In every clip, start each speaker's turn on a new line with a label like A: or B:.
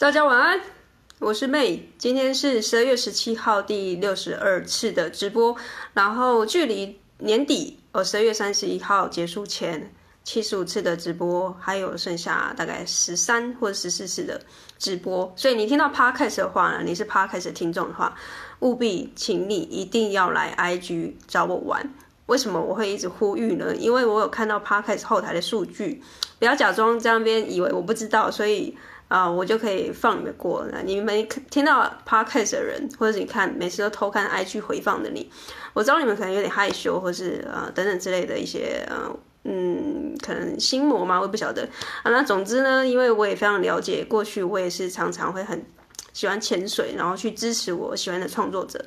A: 大家晚安，我是妹今天是十二月十七号第六十二次的直播，然后距离年底呃十二月三十一号结束前七十五次的直播，还有剩下大概十三或十四次的直播，所以你听到 Podcast 的话呢，你是 Podcast 的听众的话，务必请你一定要来 IG 找我玩。为什么我会一直呼吁呢？因为我有看到 Podcast 后台的数据，不要假装在那边以为我不知道，所以。啊、我就可以放你们过。你们听到 podcast 的人，或者你看每次都偷看 IG 回放的你，我知道你们可能有点害羞，或是呃等等之类的一些呃嗯，可能心魔嘛，我也不晓得啊。那总之呢，因为我也非常了解，过去我也是常常会很喜欢潜水，然后去支持我喜欢的创作者。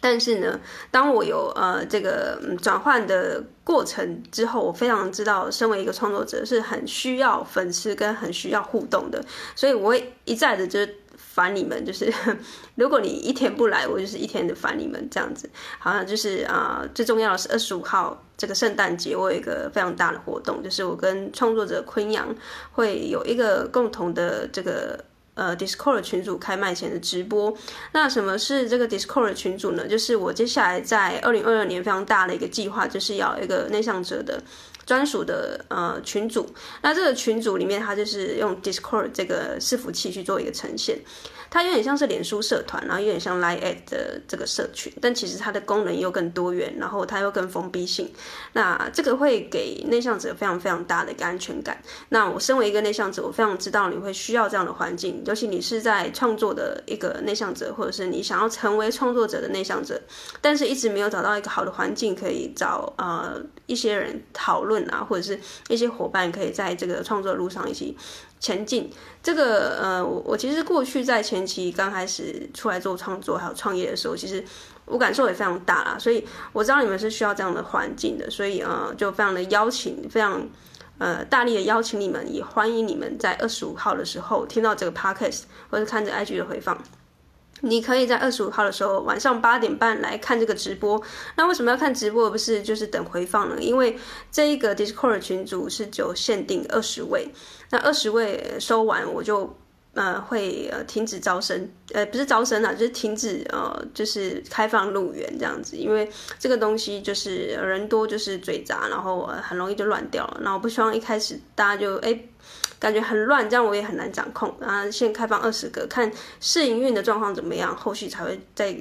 A: 但是呢，当我有呃这个转换的过程之后，我非常知道，身为一个创作者是很需要粉丝跟很需要互动的，所以我会一再的就是烦你们，就是 如果你一天不来，我就是一天的烦你们这样子。好像就是啊、最重要的是二十五号这个圣诞节，我有一个非常大的活动，就是我跟创作者昆阳会有一个共同的这个。呃，Discord 群组开卖前的直播，那什么是这个 Discord 群组呢？就是我接下来在二零二二年非常大的一个计划，就是要一个内向者的专属的呃群组。那这个群组里面，它就是用 Discord 这个伺服器去做一个呈现。它有点像是脸书社团，然后有点像 Line@ 的这个社群，但其实它的功能又更多元，然后它又更封闭性。那这个会给内向者非常非常大的一个安全感。那我身为一个内向者，我非常知道你会需要这样的环境，尤其你是在创作的一个内向者，或者是你想要成为创作者的内向者，但是一直没有找到一个好的环境可以找呃一些人讨论啊，或者是一些伙伴可以在这个创作路上一起。前进这个呃，我我其实过去在前期刚开始出来做创作还有创业的时候，其实我感受也非常大啦，所以我知道你们是需要这样的环境的，所以呃，就非常的邀请，非常呃大力的邀请你们，也欢迎你们在二十五号的时候听到这个 podcast 或者看着 IG 的回放。你可以在二十五号的时候晚上八点半来看这个直播。那为什么要看直播而不是就是等回放呢？因为这一个 Discord 群组是只有限定二十位，那二十位收完我就呃会呃停止招生，呃不是招生啊，就是停止呃就是开放入园这样子，因为这个东西就是人多就是嘴杂，然后很容易就乱掉了。那我不希望一开始大家就哎。感觉很乱，这样我也很难掌控啊。先开放二十个，看试营运的状况怎么样，后续才会再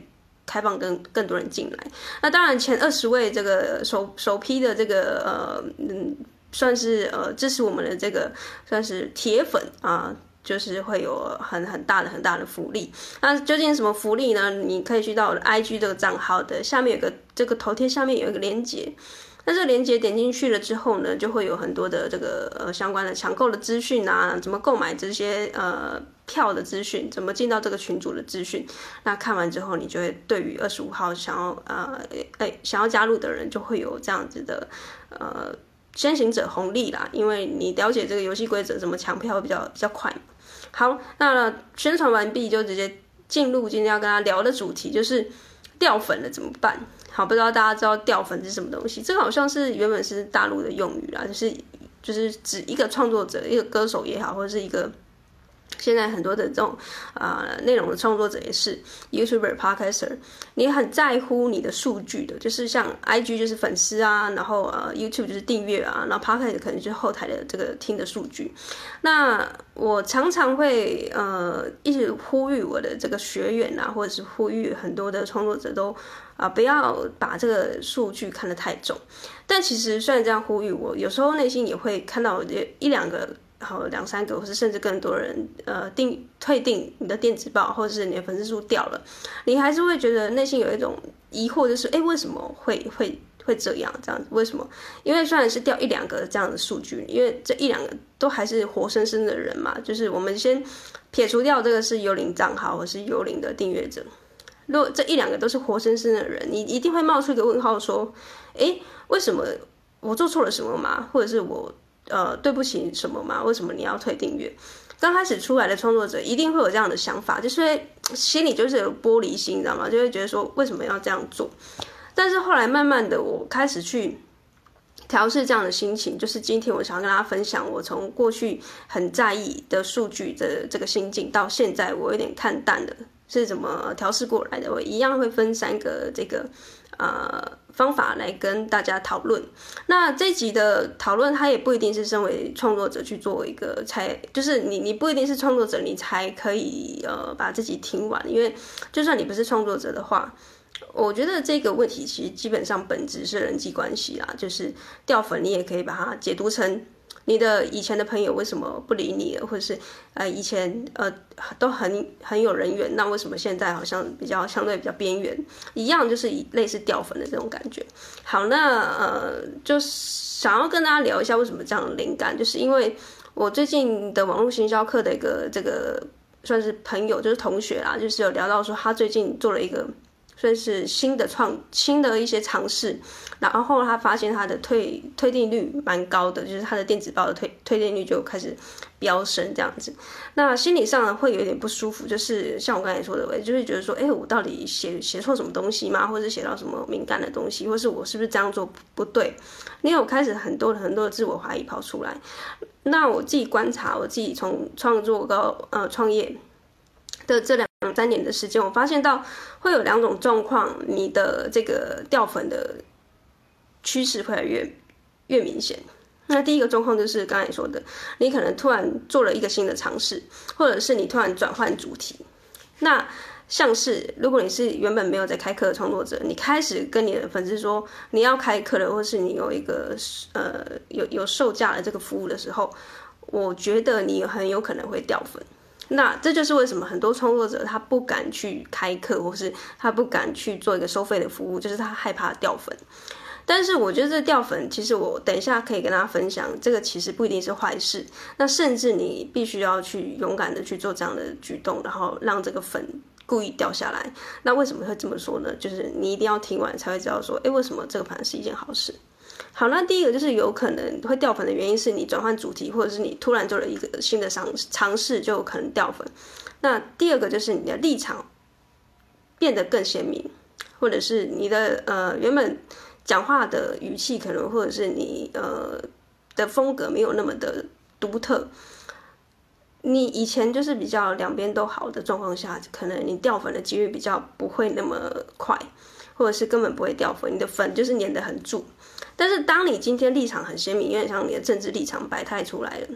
A: 开放更更多人进来。那当然，前二十位这个首首批的这个呃嗯，算是呃支持我们的这个算是铁粉啊，就是会有很很大的很大的福利。那究竟什么福利呢？你可以去到我的 IG 这个账号的下面有个这个头贴下面有一个链接。那这个链接点进去了之后呢，就会有很多的这个呃相关的抢购的资讯啊，怎么购买这些呃票的资讯，怎么进到这个群组的资讯。那看完之后，你就会对于二十五号想要呃哎想要加入的人，就会有这样子的呃先行者红利啦，因为你了解这个游戏规则，怎么抢票比较比较快。好，那宣传完毕就直接进入今天要跟大家聊的主题，就是掉粉了怎么办？好，不知道大家知道掉粉是什么东西？这个好像是原本是大陆的用语啦，就是就是指一个创作者、一个歌手也好，或者是一个。现在很多的这种啊、内容的创作者也是 YouTuber、Podcaster，你很在乎你的数据的，就是像 IG 就是粉丝啊，然后呃 YouTube 就是订阅啊，然后 Podcast 可能就是后台的这个听的数据。那我常常会呃一直呼吁我的这个学员啊，或者是呼吁很多的创作者都啊、不要把这个数据看得太重。但其实虽然这样呼吁我，有时候内心也会看到一两个。然后两三个，或是甚至更多人，呃，订退订你的电子报，或者是你的粉丝数掉了，你还是会觉得内心有一种疑惑，就是，哎，为什么会会会这样？这样子为什么？因为虽然是掉一两个这样的数据，因为这一两个都还是活生生的人嘛。就是我们先撇除掉这个是幽灵账号或是幽灵的订阅者，如果这一两个都是活生生的人，你一定会冒出一个问号，说，哎，为什么我做错了什么吗？或者是我？呃，对不起，什么吗？为什么你要退订阅？刚开始出来的创作者一定会有这样的想法，就是心里就是有玻璃心，你知道吗？就会觉得说为什么要这样做？但是后来慢慢的，我开始去调试这样的心情，就是今天我想要跟大家分享，我从过去很在意的数据的这个心境，到现在我有点看淡了，是怎么调试过来的？我一样会分三个这个呃方法来跟大家讨论。那这集的讨论，它也不一定是身为创作者去做一个才，就是你你不一定是创作者，你才可以呃把自己听完，因为就算你不是创作者的话。我觉得这个问题其实基本上本质是人际关系啦，就是掉粉，你也可以把它解读成你的以前的朋友为什么不理你了，或者是呃以前呃都很很有人缘，那为什么现在好像比较相对比较边缘，一样就是以类似掉粉的这种感觉。好，那呃就想要跟大家聊一下为什么这样灵感，就是因为我最近的网络行销课的一个这个算是朋友，就是同学啦，就是有聊到说他最近做了一个。算是新的创新的一些尝试，然后他发现他的退退订率蛮高的，就是他的电子报的退退订率就开始飙升这样子。那心理上呢会有点不舒服，就是像我刚才说的，我就是觉得说，哎，我到底写写错什么东西吗？或者写到什么敏感的东西，或是我是不是这样做不对？你有开始很多很多的自我怀疑跑出来。那我自己观察，我自己从创作到呃创业的这两。两三年的时间，我发现到会有两种状况，你的这个掉粉的趋势会越越明显。那第一个状况就是刚才说的，你可能突然做了一个新的尝试，或者是你突然转换主题。那像是如果你是原本没有在开课的创作者，你开始跟你的粉丝说你要开课了，或是你有一个呃有有售价的这个服务的时候，我觉得你很有可能会掉粉。那这就是为什么很多创作者他不敢去开课，或是他不敢去做一个收费的服务，就是他害怕掉粉。但是我觉得这掉粉，其实我等一下可以跟大家分享，这个其实不一定是坏事。那甚至你必须要去勇敢的去做这样的举动，然后让这个粉故意掉下来。那为什么会这么说呢？就是你一定要听完才会知道说，诶，为什么这个反而是一件好事。好，那第一个就是有可能会掉粉的原因是你转换主题，或者是你突然做了一个新的尝尝试，就可能掉粉。那第二个就是你的立场变得更鲜明，或者是你的呃原本讲话的语气可能，或者是你呃的风格没有那么的独特。你以前就是比较两边都好的状况下，可能你掉粉的几率比较不会那么快，或者是根本不会掉粉，你的粉就是粘得很住。但是当你今天立场很鲜明，有点像你的政治立场摆态出来了，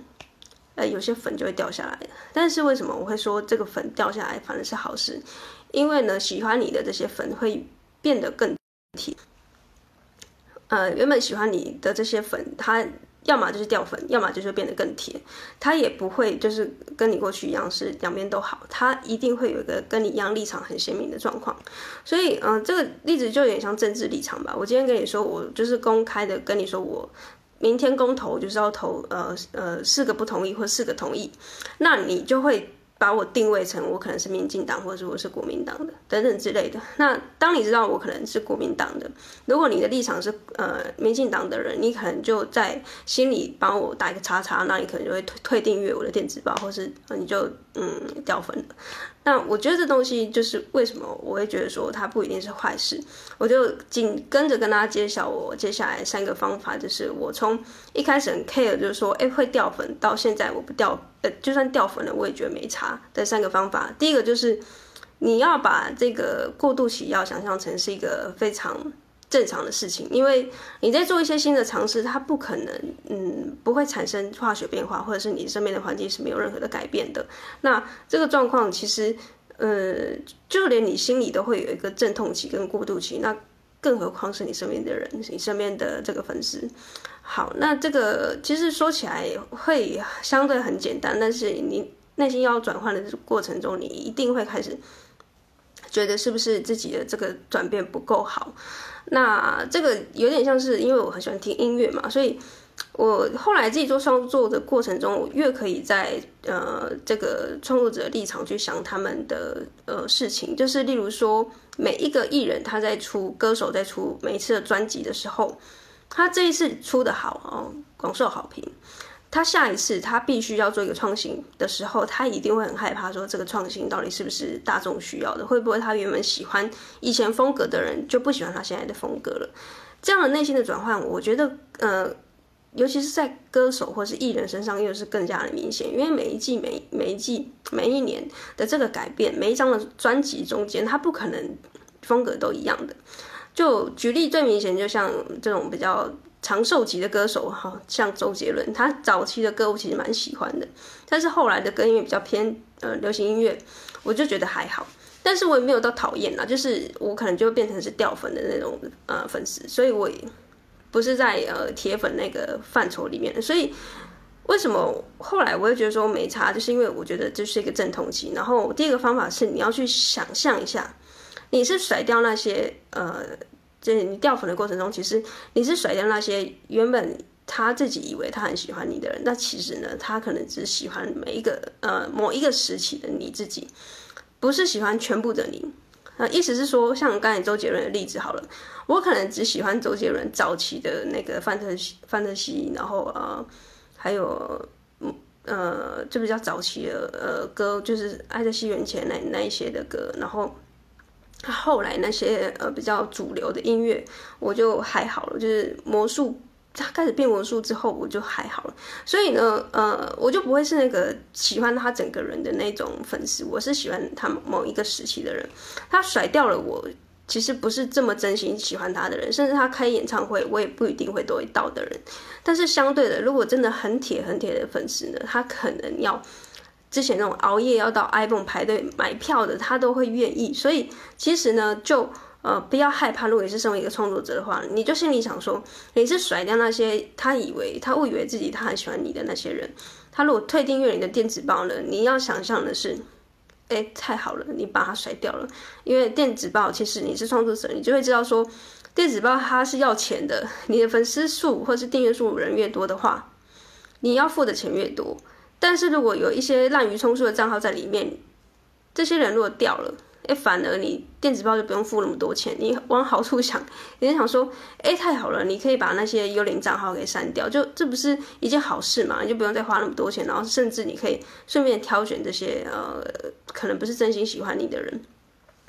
A: 呃，有些粉就会掉下来。但是为什么我会说这个粉掉下来反而是好事？因为呢，喜欢你的这些粉会变得更体。呃，原本喜欢你的这些粉，它。要么就是掉粉，要么就是变得更甜。他也不会就是跟你过去一样是两边都好，他一定会有一个跟你一样立场很鲜明的状况。所以，嗯、这个例子就有点像政治立场吧。我今天跟你说，我就是公开的跟你说，我明天公投就是要投呃呃四个不同意或四个同意，那你就会。把我定位成我可能是民进党，或者是我是国民党的等等之类的。那当你知道我可能是国民党的，如果你的立场是呃民进党的人，你可能就在心里帮我打一个叉叉，那你可能就会退退订阅我的电子报，或是你就嗯掉粉了。那我觉得这东西就是为什么我会觉得说它不一定是坏事，我就紧跟着跟大家揭晓我接下来三个方法，就是我从一开始很 care 就是说，哎，会掉粉，到现在我不掉，呃，就算掉粉了我也觉得没差的三个方法。第一个就是你要把这个过渡期要想象成是一个非常。正常的事情，因为你在做一些新的尝试，它不可能，嗯，不会产生化学变化，或者是你身边的环境是没有任何的改变的。那这个状况其实，呃，就连你心里都会有一个阵痛期跟过渡期，那更何况是你身边的人，你身边的这个粉丝。好，那这个其实说起来会相对很简单，但是你内心要转换的过程中，你一定会开始觉得是不是自己的这个转变不够好。那这个有点像是，因为我很喜欢听音乐嘛，所以我后来自己做创作的过程中，我越可以在呃这个创作者的立场去想他们的呃事情，就是例如说每一个艺人他在出歌手在出每一次的专辑的时候，他这一次出的好哦，广受好评。他下一次他必须要做一个创新的时候，他一定会很害怕，说这个创新到底是不是大众需要的？会不会他原本喜欢以前风格的人就不喜欢他现在的风格了？这样的内心的转换，我觉得呃，尤其是在歌手或是艺人身上，又是更加的明显。因为每一季、每每一季、每一年的这个改变，每一张的专辑中间，他不可能风格都一样的。就举例最明显，就像这种比较长寿级的歌手，哈，像周杰伦，他早期的歌我其实蛮喜欢的，但是后来的歌因为比较偏呃流行音乐，我就觉得还好。但是我也没有到讨厌啦，就是我可能就变成是掉粉的那种呃粉丝，所以我不是在呃铁粉那个范畴里面。所以为什么后来我会觉得说没差，就是因为我觉得这是一个阵痛期。然后第一个方法是你要去想象一下，你是甩掉那些呃，就是你掉粉的过程中，其实你是甩掉那些原本他自己以为他很喜欢你的人，那其实呢，他可能只喜欢每一个呃某一个时期的你自己。不是喜欢全部的你，呃，意思是说，像刚才周杰伦的例子好了，我可能只喜欢周杰伦早期的那个范特西，范特西，然后呃，还有呃，就比较早期的呃歌，就是《爱在西元前》那那一些的歌，然后他后来那些呃比较主流的音乐，我就还好了，就是魔术。他开始变魔术之后，我就还好了。所以呢，呃，我就不会是那个喜欢他整个人的那种粉丝。我是喜欢他某一个时期的人。他甩掉了我，其实不是这么真心喜欢他的人。甚至他开演唱会，我也不一定会都会到的人。但是相对的，如果真的很铁很铁的粉丝呢，他可能要之前那种熬夜要到 iPhone 排队买票的，他都会愿意。所以其实呢，就。呃，不要害怕。如果你是身为一个创作者的话，你就心里想说，你是甩掉那些他以为他误以为自己他很喜欢你的那些人。他如果退订阅你的电子报呢，你要想象的是，哎，太好了，你把他甩掉了。因为电子报其实你是创作者，你就会知道说，电子报它是要钱的。你的粉丝数或是订阅数人越多的话，你要付的钱越多。但是如果有一些滥竽充数的账号在里面，这些人如果掉了。哎，反而你电子报就不用付那么多钱。你往好处想，你就想说，哎，太好了，你可以把那些幽灵账号给删掉，就这不是一件好事嘛？你就不用再花那么多钱，然后甚至你可以顺便挑选这些呃，可能不是真心喜欢你的人。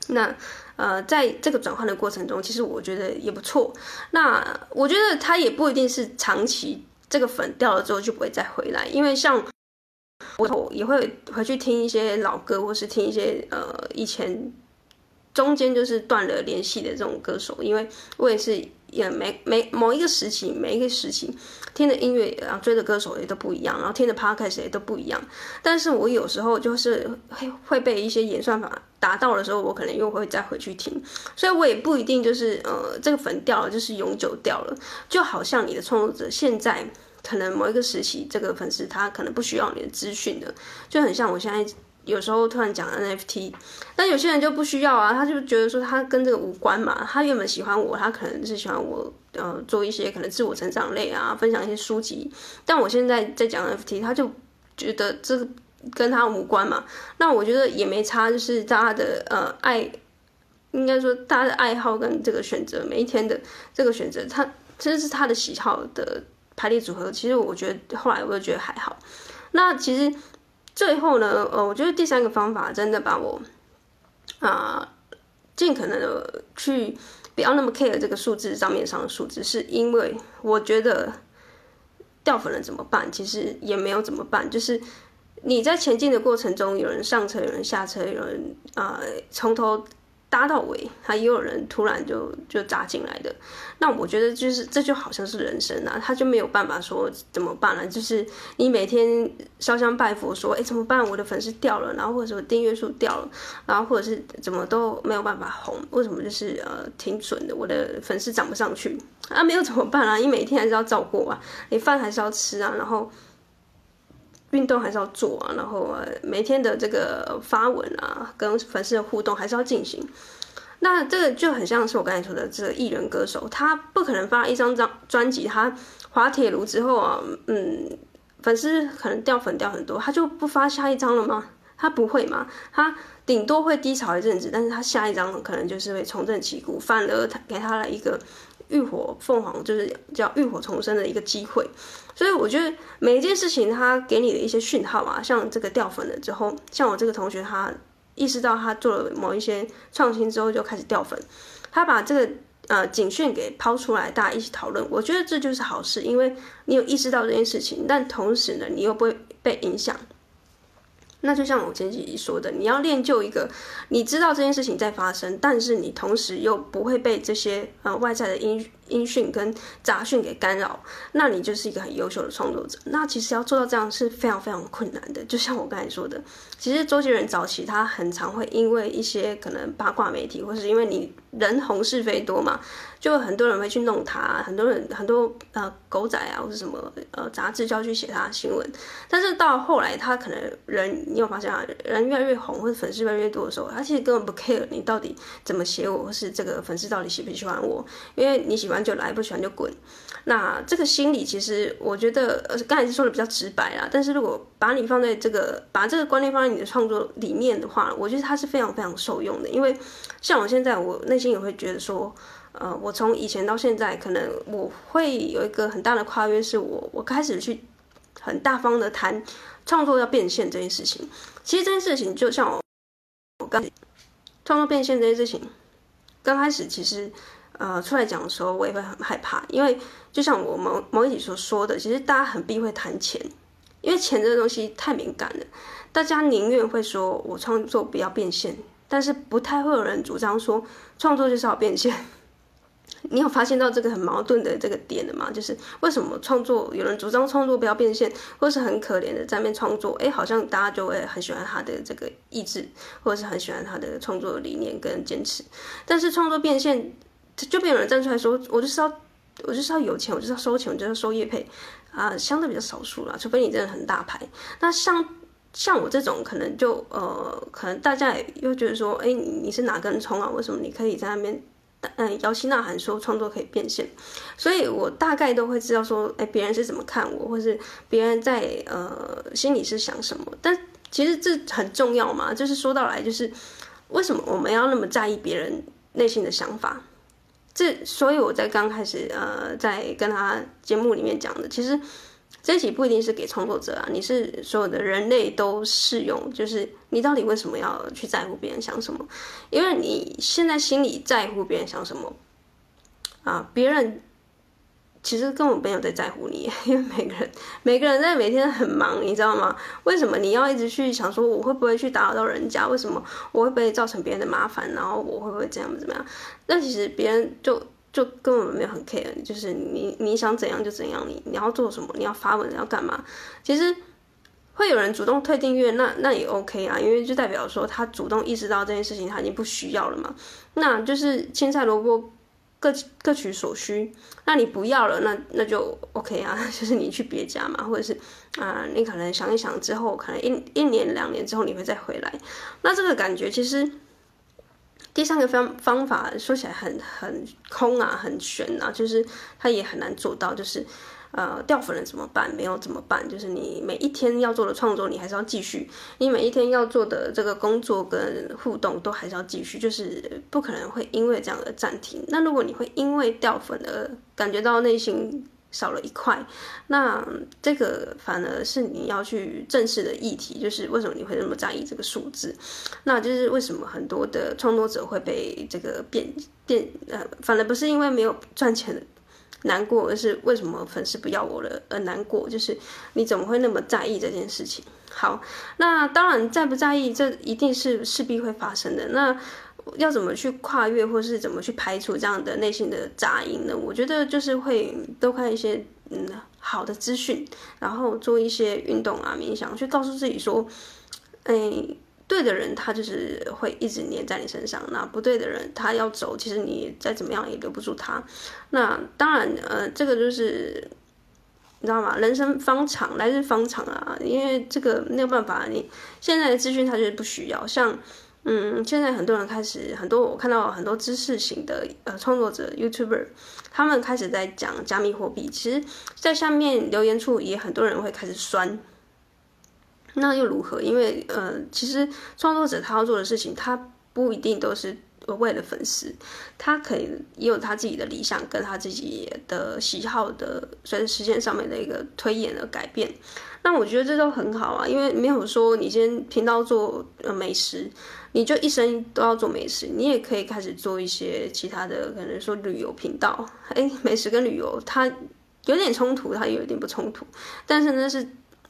A: 那呃，在这个转换的过程中，其实我觉得也不错。那我觉得他也不一定是长期这个粉掉了之后就不会再回来，因为像。我也会回去听一些老歌，或是听一些呃以前中间就是断了联系的这种歌手，因为我也是也每每某一个时期，每一个时期听的音乐，然后追的歌手也都不一样，然后听的 podcast 也都不一样。但是我有时候就是会会被一些演算法达到的时候，我可能又会再回去听，所以我也不一定就是呃这个粉掉了就是永久掉了，就好像你的创作者现在。可能某一个时期，这个粉丝他可能不需要你的资讯的，就很像我现在有时候突然讲 NFT，但有些人就不需要啊，他就觉得说他跟这个无关嘛。他原本喜欢我，他可能是喜欢我，呃，做一些可能自我成长类啊，分享一些书籍。但我现在在讲 NFT，他就觉得这个跟他无关嘛。那我觉得也没差，就是大家的呃爱，应该说大家的爱好跟这个选择，每一天的这个选择，他其实是他的喜好的。排列组合，其实我觉得后来我就觉得还好。那其实最后呢，呃，我觉得第三个方法真的把我啊尽可能的去不要那么 care 这个数字账面上的数字，是因为我觉得掉粉了怎么办？其实也没有怎么办，就是你在前进的过程中，有人上车，有人下车，有人啊从头。搭到尾，还也有人突然就就扎进来的，那我觉得就是这就好像是人生啊，他就没有办法说怎么办了，就是你每天烧香拜佛说，哎，怎么办？我的粉丝掉了，然后或者说订阅数掉了，然后或者是怎么都没有办法红，为什么就是呃挺准的，我的粉丝涨不上去啊？没有怎么办啊？你每天还是要照顾啊，你饭还是要吃啊，然后。运动还是要做啊，然后每天的这个发文啊，跟粉丝的互动还是要进行。那这个就很像是我刚才说的这个艺人歌手，他不可能发一张张专辑，他滑铁卢之后啊，嗯，粉丝可能掉粉掉很多，他就不发下一张了吗？他不会嘛？他顶多会低潮一阵子，但是他下一张可能就是会重振旗鼓，反而他给他了一个。浴火凤凰就是叫浴火重生的一个机会，所以我觉得每一件事情他给你的一些讯号啊，像这个掉粉了之后，像我这个同学他意识到他做了某一些创新之后就开始掉粉，他把这个呃警讯给抛出来，大家一起讨论，我觉得这就是好事，因为你有意识到这件事情，但同时呢，你又不会被影响。那就像我前几集说的，你要练就一个，你知道这件事情在发生，但是你同时又不会被这些呃外在的音音讯跟杂讯给干扰，那你就是一个很优秀的创作者。那其实要做到这样是非常非常困难的。就像我刚才说的，其实周杰伦早期他很常会因为一些可能八卦媒体，或是因为你人红是非多嘛。就很多人会去弄他，很多人很多呃狗仔啊，或者什么呃杂志就要去写他的新闻。但是到后来，他可能人，你有发现啊，人越来越红，或者粉丝越来越多的时候，他其实根本不 care 你到底怎么写我，或是这个粉丝到底喜不喜欢我，因为你喜欢就来，不喜欢就滚。那这个心理其实我觉得，呃，刚才是说的比较直白啦。但是如果把你放在这个，把这个观念放在你的创作里面的话，我觉得它是非常非常受用的。因为像我现在，我内心也会觉得说。呃，我从以前到现在，可能我会有一个很大的跨越，是我我开始去很大方的谈创作要变现这件事情。其实这件事情就像我我刚创作变现这件事情，刚开始其实呃出来讲的时候，我也会很害怕，因为就像我某某一集所说的，其实大家很避讳谈钱，因为钱这个东西太敏感了，大家宁愿会说我创作不要变现，但是不太会有人主张说创作就是要变现。你有发现到这个很矛盾的这个点的吗？就是为什么创作有人主张创作不要变现，或是很可怜的在面创作，哎，好像大家就会很喜欢他的这个意志，或者是很喜欢他的创作理念跟坚持。但是创作变现，就没有人站出来说，我就是要，我就是要有钱，我就是要收钱，我就是要收业配啊，相对比较少数啦，除非你真的很大牌。那像像我这种，可能就呃，可能大家也又觉得说，哎，你是哪根葱啊？为什么你可以在那边？嗯，摇旗呐喊说创作可以变现，所以我大概都会知道说，哎，别人是怎么看我，或是别人在呃心里是想什么。但其实这很重要嘛，就是说到来，就是为什么我们要那么在意别人内心的想法？这所以我在刚开始呃在跟他节目里面讲的，其实。这集不一定是给创作者啊，你是所有的人类都适用。就是你到底为什么要去在乎别人想什么？因为你现在心里在乎别人想什么啊，别人其实根本没有在在乎你，因为每个人每个人在每天很忙，你知道吗？为什么你要一直去想说我会不会去打扰到人家？为什么我会不会造成别人的麻烦？然后我会不会这样怎么样？那其实别人就。就根本没有很 care，就是你你想怎样就怎样，你你要做什么，你要发文要干嘛？其实会有人主动退订阅，那那也 OK 啊，因为就代表说他主动意识到这件事情他已经不需要了嘛。那就是青菜萝卜各各取所需。那你不要了，那那就 OK 啊，就是你去别家嘛，或者是啊、你可能想一想之后，可能一一年两年之后你会再回来。那这个感觉其实。第三个方方法说起来很很空啊，很悬啊，就是他也很难做到。就是呃，掉粉了怎么办？没有怎么办？就是你每一天要做的创作，你还是要继续；你每一天要做的这个工作跟互动，都还是要继续。就是不可能会因为这样的暂停。那如果你会因为掉粉而感觉到内心，少了一块，那这个反而是你要去正视的议题，就是为什么你会那么在意这个数字？那就是为什么很多的创作者会被这个变变呃，反而不是因为没有赚钱难过，而是为什么粉丝不要我了而难过？就是你怎么会那么在意这件事情？好，那当然在不在意，这一定是势必会发生的。那。要怎么去跨越，或是怎么去排除这样的内心的杂音呢？我觉得就是会多看一些嗯好的资讯，然后做一些运动啊、冥想，去告诉自己说，哎，对的人他就是会一直黏在你身上，那不对的人他要走，其实你再怎么样也留不住他。那当然，呃，这个就是你知道吗？人生方长，来日方长啊，因为这个没有办法，你现在的资讯他就是不需要像。嗯，现在很多人开始，很多我看到很多知识型的呃创作者 YouTuber，他们开始在讲加密货币。其实，在下面留言处也很多人会开始酸。那又如何？因为呃，其实创作者他要做的事情，他不一定都是为了粉丝，他可以也有他自己的理想跟他自己的喜好的，随着时间上面的一个推演而改变。那我觉得这都很好啊，因为没有说你先频道做呃美食，你就一生都要做美食，你也可以开始做一些其他的，可能说旅游频道。哎，美食跟旅游它有点冲突，它也有点不冲突，但是呢是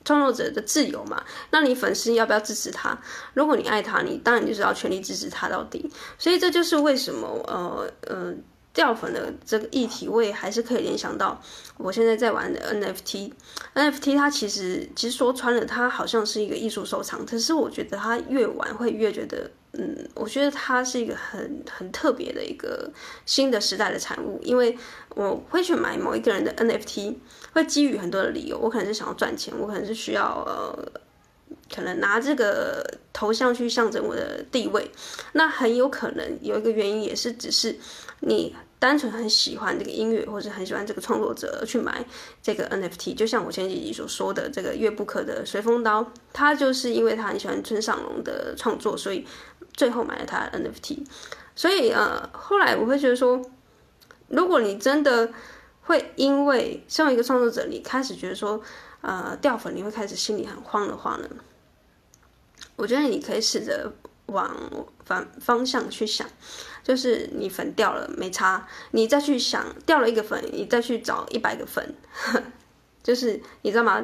A: 创作者的自由嘛。那你粉丝要不要支持他？如果你爱他，你当然就是要全力支持他到底。所以这就是为什么呃呃。掉粉的这个议题，我也还是可以联想到我现在在玩的 NFT。NFT 它其实其实说穿了，它好像是一个艺术收藏。可是我觉得它越玩会越觉得，嗯，我觉得它是一个很很特别的一个新的时代的产物。因为我会去买某一个人的 NFT，会基于很多的理由。我可能是想要赚钱，我可能是需要呃，可能拿这个头像去象征我的地位。那很有可能有一个原因也是只是你。单纯很喜欢这个音乐，或者很喜欢这个创作者去买这个 NFT，就像我前几集所说的这个月布克的随风刀，他就是因为他很喜欢村上隆的创作，所以最后买了他的 NFT。所以呃，后来我会觉得说，如果你真的会因为身为一个创作者，你开始觉得说呃掉粉，你会开始心里很慌的话呢，我觉得你可以试着往反方向去想。就是你粉掉了没差，你再去想掉了一个粉，你再去找一百个粉，就是你知道吗？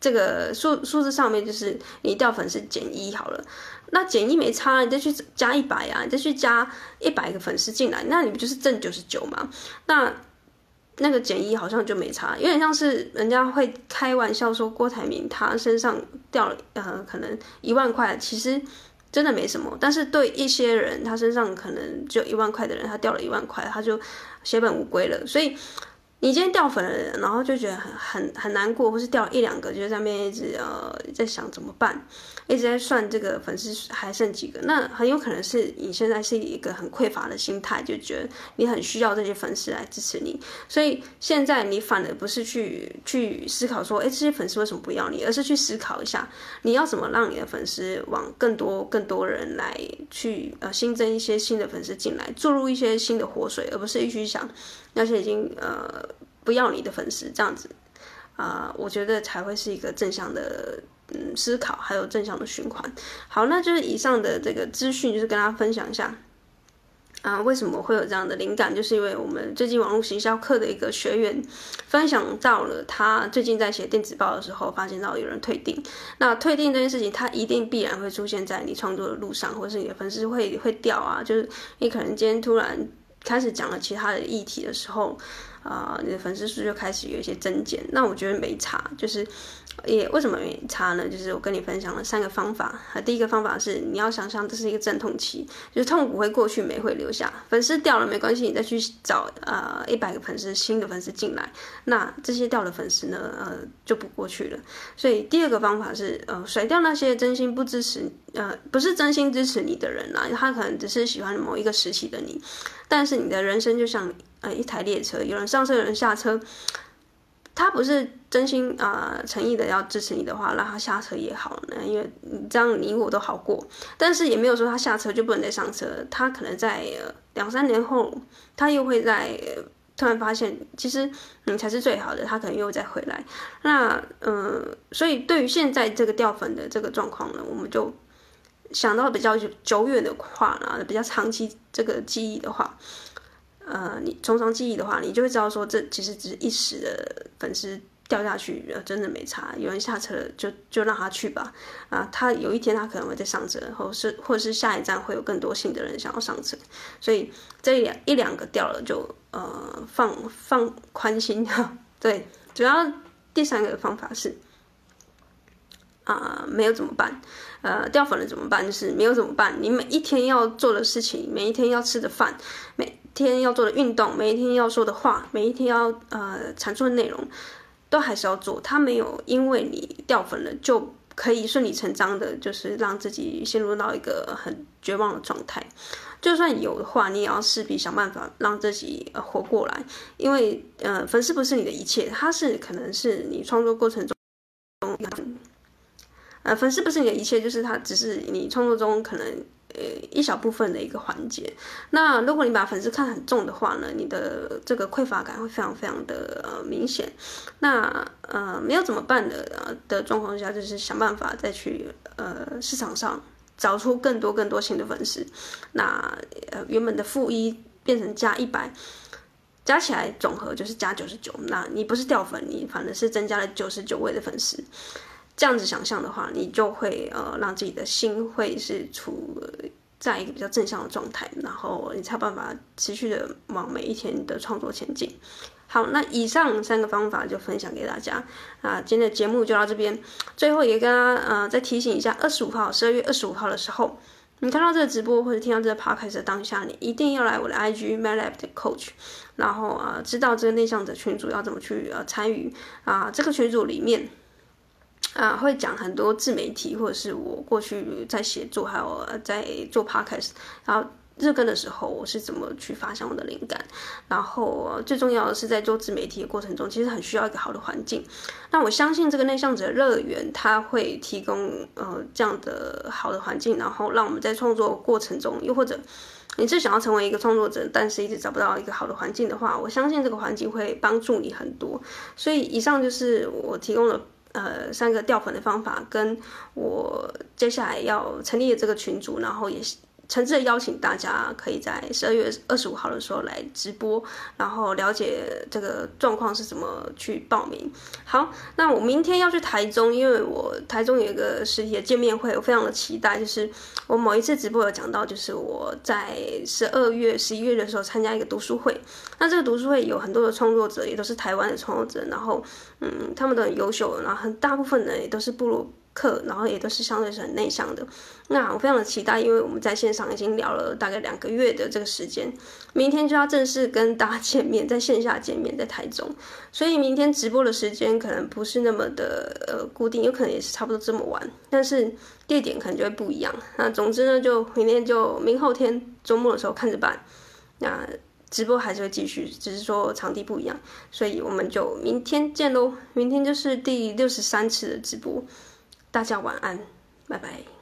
A: 这个数数字上面就是你掉粉是减一好了，那减一没差，你再去加一百啊，你再去加一百个粉丝进来，那你不就是挣九十九吗？那那个减一好像就没差，有点像是人家会开玩笑说郭台铭他身上掉了呃可能一万块，其实。真的没什么，但是对一些人，他身上可能只有一万块的人，他掉了一万块，他就血本无归了。所以你今天掉粉了，然后就觉得很很很难过，或是掉一两个，就在那边一直呃在想怎么办。一直在算这个粉丝还剩几个，那很有可能是你现在是一个很匮乏的心态，就觉得你很需要这些粉丝来支持你，所以现在你反而不是去去思考说，哎，这些粉丝为什么不要你，而是去思考一下，你要怎么让你的粉丝往更多更多人来去呃新增一些新的粉丝进来，注入一些新的活水，而不是一直想那些已经呃不要你的粉丝这样子啊，我觉得才会是一个正向的。嗯，思考还有正向的循环。好，那就是以上的这个资讯，就是跟大家分享一下啊，为什么会有这样的灵感？就是因为我们最近网络行销课的一个学员分享到了，他最近在写电子报的时候，发现到有人退订。那退订这件事情，它一定必然会出现在你创作的路上，或是你的粉丝会会掉啊。就是你可能今天突然开始讲了其他的议题的时候。啊、你的粉丝数就开始有一些增减，那我觉得没差，就是也为什么没差呢？就是我跟你分享了三个方法。第一个方法是你要想象这是一个阵痛期，就是痛苦会过去，美会留下。粉丝掉了没关系，你再去找呃一百个粉丝，新的粉丝进来，那这些掉的粉丝呢，呃就不过去了。所以第二个方法是呃甩掉那些真心不支持，呃不是真心支持你的人啦，他可能只是喜欢某一个时期的你，但是你的人生就像。呃，一台列车，有人上车，有人下车。他不是真心啊、诚意的要支持你的话，让他下车也好呢，因为这样你我都好过。但是也没有说他下车就不能再上车，他可能在两三年后，他又会在突然发现，其实你才是最好的，他可能又再回来。那嗯、所以对于现在这个掉粉的这个状况呢，我们就想到比较久远的话呢，比较长期这个记忆的话。呃，你从长计议的话，你就会知道说，这其实只是一时的粉丝掉下去，呃，真的没差。有人下车了，就就让他去吧。啊，他有一天他可能会再上车，或是或是下一站会有更多新的人想要上车。所以这两一两个掉了就呃放放宽心哈。对，主要第三个方法是啊，没有怎么办？呃，掉粉了怎么办？就是没有怎么办？你每一天要做的事情，每一天要吃的饭，每天要做的运动，每一天要说的话，每一天要呃产出的内容，都还是要做。他没有因为你掉粉了就可以顺理成章的，就是让自己陷入到一个很绝望的状态。就算有的话，你也要势必想办法让自己活过来。因为呃，粉丝不是你的一切，他是可能是你创作过程中，呃，粉丝不是你的一切，就是他只是你创作中可能。呃一小部分的一个环节。那如果你把粉丝看很重的话呢，你的这个匮乏感会非常非常的呃明显。那呃没有怎么办的的状况下，就是想办法再去呃市场上找出更多更多新的粉丝。那呃原本的负一变成加一百。加起来总和就是加九十九，那你不是掉粉，你反而是增加了九十九位的粉丝。这样子想象的话，你就会呃让自己的心会是处在一个比较正向的状态，然后你才有办法持续的往每一天的创作前进。好，那以上三个方法就分享给大家啊，今天的节目就到这边。最后也跟大家呃再提醒一下，二十五号，十二月二十五号的时候。你看到这个直播或者听到这个 podcast 的当下，你一定要来我的 IG mylab 的 Coach，然后啊，知道这个内向者群组要怎么去呃参与啊，这个群组里面啊会讲很多自媒体或者是我过去在写作还有在做 podcast，然后。日更的时候，我是怎么去发现我的灵感？然后最重要的是，在做自媒体的过程中，其实很需要一个好的环境。那我相信这个内向者乐园，它会提供呃这样的好的环境，然后让我们在创作过程中，又或者你是想要成为一个创作者，但是一直找不到一个好的环境的话，我相信这个环境会帮助你很多。所以以上就是我提供的呃三个掉粉的方法，跟我接下来要成立的这个群组，然后也是。诚挚的邀请大家，可以在十二月二十五号的时候来直播，然后了解这个状况是怎么去报名。好，那我明天要去台中，因为我台中有一个实体的见面会，我非常的期待。就是我某一次直播有讲到，就是我在十二月、十一月的时候参加一个读书会，那这个读书会有很多的创作者，也都是台湾的创作者，然后嗯，他们都很优秀，然后很大部分人也都是部落。课，然后也都是相对是很内向的。那我非常的期待，因为我们在线上已经聊了大概两个月的这个时间，明天就要正式跟大家见面，在线下见面，在台中。所以明天直播的时间可能不是那么的呃固定，有可能也是差不多这么晚，但是地点可能就会不一样。那总之呢，就明天就明后天周末的时候看着办。那直播还是会继续，只是说场地不一样。所以我们就明天见喽，明天就是第六十三次的直播。大家晚安，拜拜。